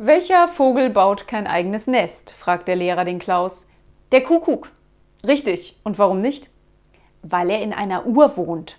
Welcher Vogel baut kein eigenes Nest? fragt der Lehrer den Klaus. Der Kuckuck. Richtig. Und warum nicht? Weil er in einer Uhr wohnt.